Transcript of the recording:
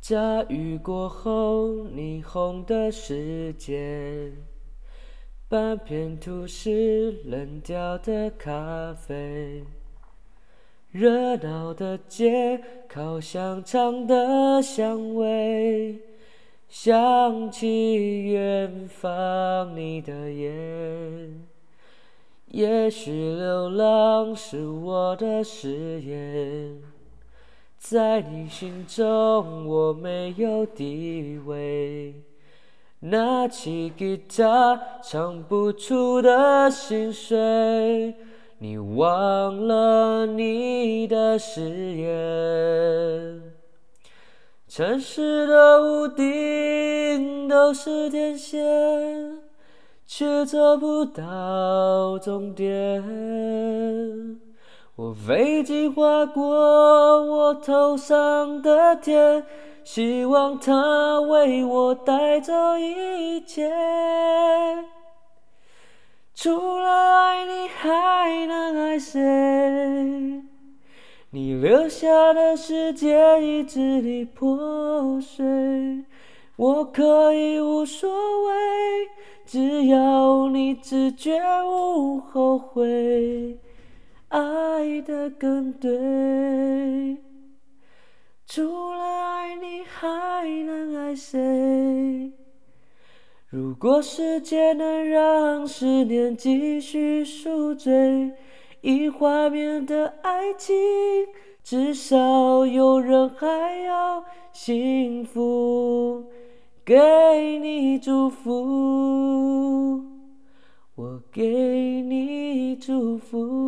大雨过后，霓虹的世界，半片吐司，冷掉的咖啡，热闹的街，烤香肠的香味，想起远方你的眼，也许流浪是我的誓言。在你心中，我没有地位。拿起吉他，唱不出的心碎。你忘了你的誓言。城市的屋顶都是电线，却找不到终点。我飞机划过我头上的天，希望它为我带走一切。除了爱你，还能爱谁？你留下的世界已支离破碎，我可以无所谓，只要你知觉无后悔。爱得更对，除了爱你还能爱谁？如果时间能让思念继续宿醉，以画面的爱情，至少有人还要幸福，给你祝福。我给你祝福。